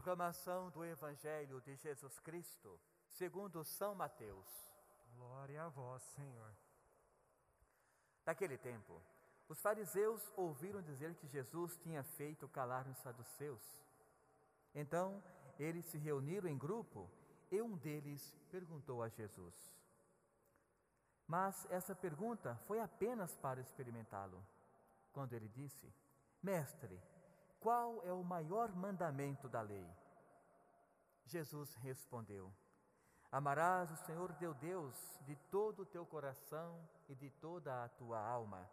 Proclamação do Evangelho de Jesus Cristo, segundo São Mateus. Glória a vós, Senhor. Naquele tempo, os fariseus ouviram dizer que Jesus tinha feito calar os saduceus. Então, eles se reuniram em grupo e um deles perguntou a Jesus. Mas essa pergunta foi apenas para experimentá-lo. Quando ele disse: Mestre, qual é o maior mandamento da lei? Jesus respondeu: Amarás o Senhor teu Deus de todo o teu coração e de toda a tua alma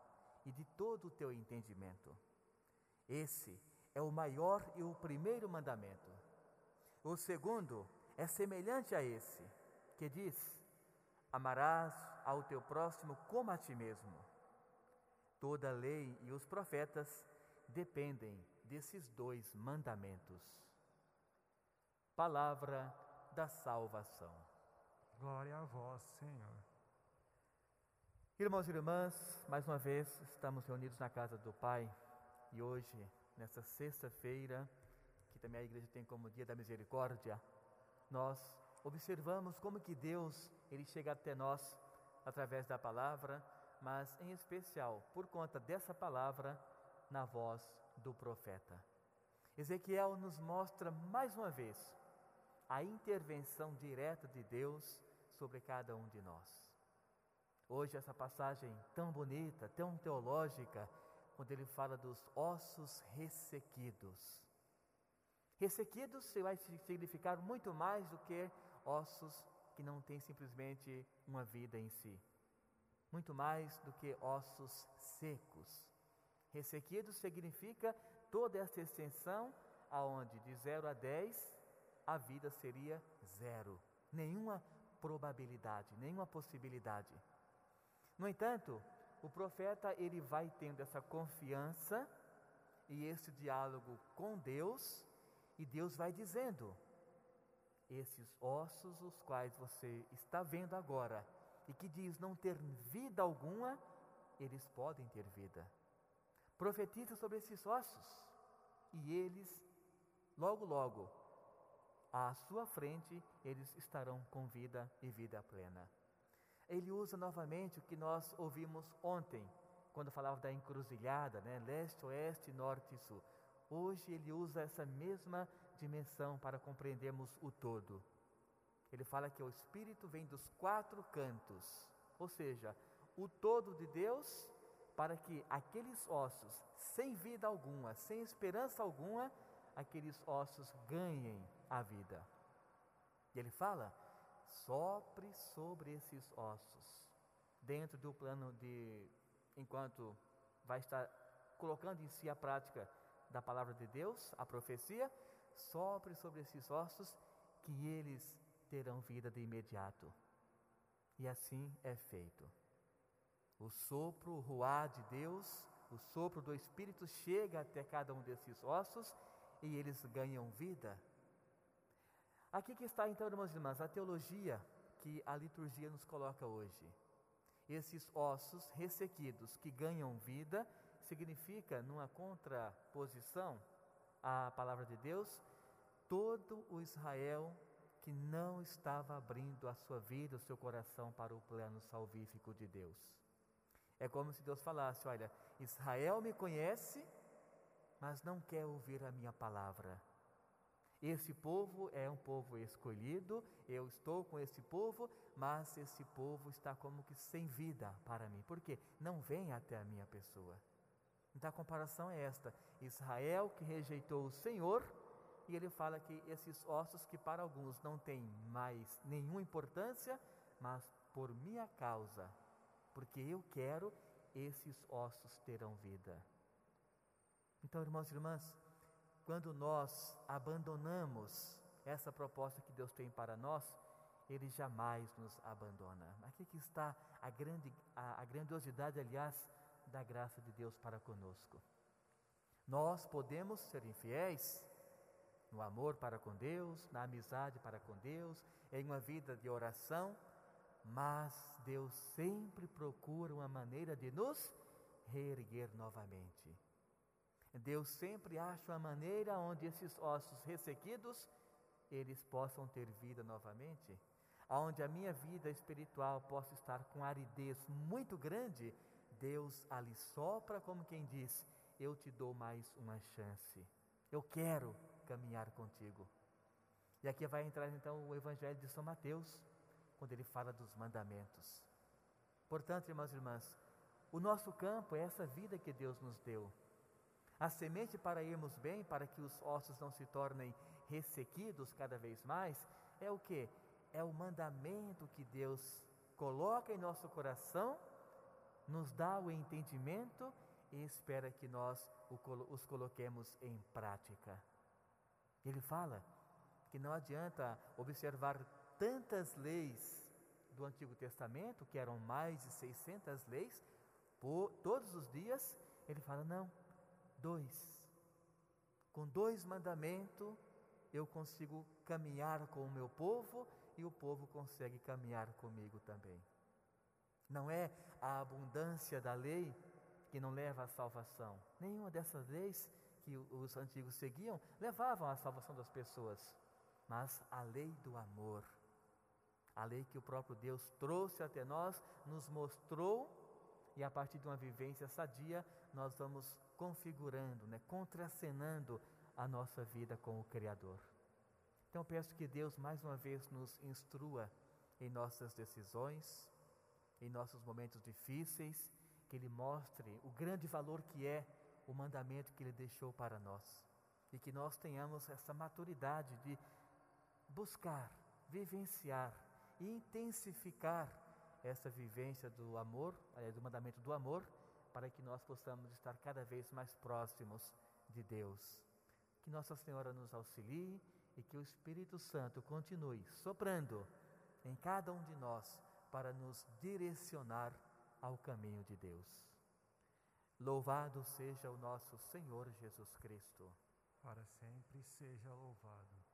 e de todo o teu entendimento. Esse é o maior e o primeiro mandamento. O segundo é semelhante a esse, que diz: Amarás ao teu próximo como a ti mesmo. Toda a lei e os profetas dependem desses dois mandamentos. Palavra da salvação. Glória a vós, Senhor. Irmãos e irmãs, mais uma vez estamos reunidos na casa do Pai e hoje, nessa sexta-feira, que também a igreja tem como dia da misericórdia, nós observamos como que Deus, ele chega até nós através da palavra, mas em especial por conta dessa palavra na voz do profeta. Ezequiel nos mostra mais uma vez a intervenção direta de Deus sobre cada um de nós. Hoje, essa passagem tão bonita, tão teológica, quando ele fala dos ossos ressequidos. Ressequidos vai significar muito mais do que ossos que não têm simplesmente uma vida em si. Muito mais do que ossos secos. Ressequido significa toda essa extensão aonde de 0 a 10 a vida seria zero, nenhuma probabilidade, nenhuma possibilidade. No entanto, o profeta ele vai tendo essa confiança e esse diálogo com Deus, e Deus vai dizendo: esses ossos os quais você está vendo agora e que diz não ter vida alguma, eles podem ter vida profetiza sobre esses ossos e eles, logo, logo, à sua frente, eles estarão com vida e vida plena. Ele usa novamente o que nós ouvimos ontem, quando falava da encruzilhada, né? leste, oeste, norte e sul. Hoje ele usa essa mesma dimensão para compreendermos o todo. Ele fala que o Espírito vem dos quatro cantos, ou seja, o todo de Deus para que aqueles ossos, sem vida alguma, sem esperança alguma, aqueles ossos ganhem a vida. E ele fala: sopre sobre esses ossos, dentro do plano de, enquanto vai estar colocando em si a prática da palavra de Deus, a profecia, sopre sobre esses ossos, que eles terão vida de imediato. E assim é feito. O sopro, o ruá de Deus, o sopro do Espírito chega até cada um desses ossos e eles ganham vida. Aqui que está então, irmãos e irmãs, a teologia que a liturgia nos coloca hoje. Esses ossos ressequidos que ganham vida significa, numa contraposição à palavra de Deus, todo o Israel que não estava abrindo a sua vida, o seu coração para o plano salvífico de Deus. É como se Deus falasse: Olha, Israel me conhece, mas não quer ouvir a minha palavra. Esse povo é um povo escolhido, eu estou com esse povo, mas esse povo está como que sem vida para mim, porque não vem até a minha pessoa. Então a comparação é esta: Israel que rejeitou o Senhor, e ele fala que esses ossos que para alguns não têm mais nenhuma importância, mas por minha causa porque eu quero, esses ossos terão vida. Então, irmãos e irmãs, quando nós abandonamos essa proposta que Deus tem para nós, Ele jamais nos abandona. Aqui que está a, grande, a, a grandiosidade, aliás, da graça de Deus para conosco. Nós podemos ser infiéis no amor para com Deus, na amizade para com Deus, em uma vida de oração, mas Deus sempre procura uma maneira de nos reerguer novamente. Deus sempre acha uma maneira onde esses ossos ressequidos eles possam ter vida novamente, aonde a minha vida espiritual possa estar com aridez muito grande, Deus ali sopra como quem diz: eu te dou mais uma chance. Eu quero caminhar contigo. E aqui vai entrar então o Evangelho de São Mateus, quando ele fala dos mandamentos. Portanto, irmãos e irmãs, o nosso campo é essa vida que Deus nos deu. A semente para irmos bem, para que os ossos não se tornem ressequidos cada vez mais, é o que? É o mandamento que Deus coloca em nosso coração, nos dá o entendimento e espera que nós os coloquemos em prática. Ele fala que não adianta observar tantas leis do Antigo Testamento, que eram mais de 600 leis, por, todos os dias, ele fala: não, dois. Com dois mandamentos, eu consigo caminhar com o meu povo e o povo consegue caminhar comigo também. Não é a abundância da lei que não leva à salvação. Nenhuma dessas leis que os antigos seguiam levavam à salvação das pessoas, mas a lei do amor. A lei que o próprio Deus trouxe até nós, nos mostrou, e a partir de uma vivência sadia, nós vamos configurando, né, contracenando a nossa vida com o Criador. Então peço que Deus mais uma vez nos instrua em nossas decisões, em nossos momentos difíceis, que Ele mostre o grande valor que é o mandamento que Ele deixou para nós e que nós tenhamos essa maturidade de buscar, vivenciar e intensificar essa vivência do amor, do mandamento do amor, para que nós possamos estar cada vez mais próximos de Deus. Que Nossa Senhora nos auxilie e que o Espírito Santo continue soprando em cada um de nós para nos direcionar ao caminho de Deus. Louvado seja o nosso Senhor Jesus Cristo. Para sempre seja louvado.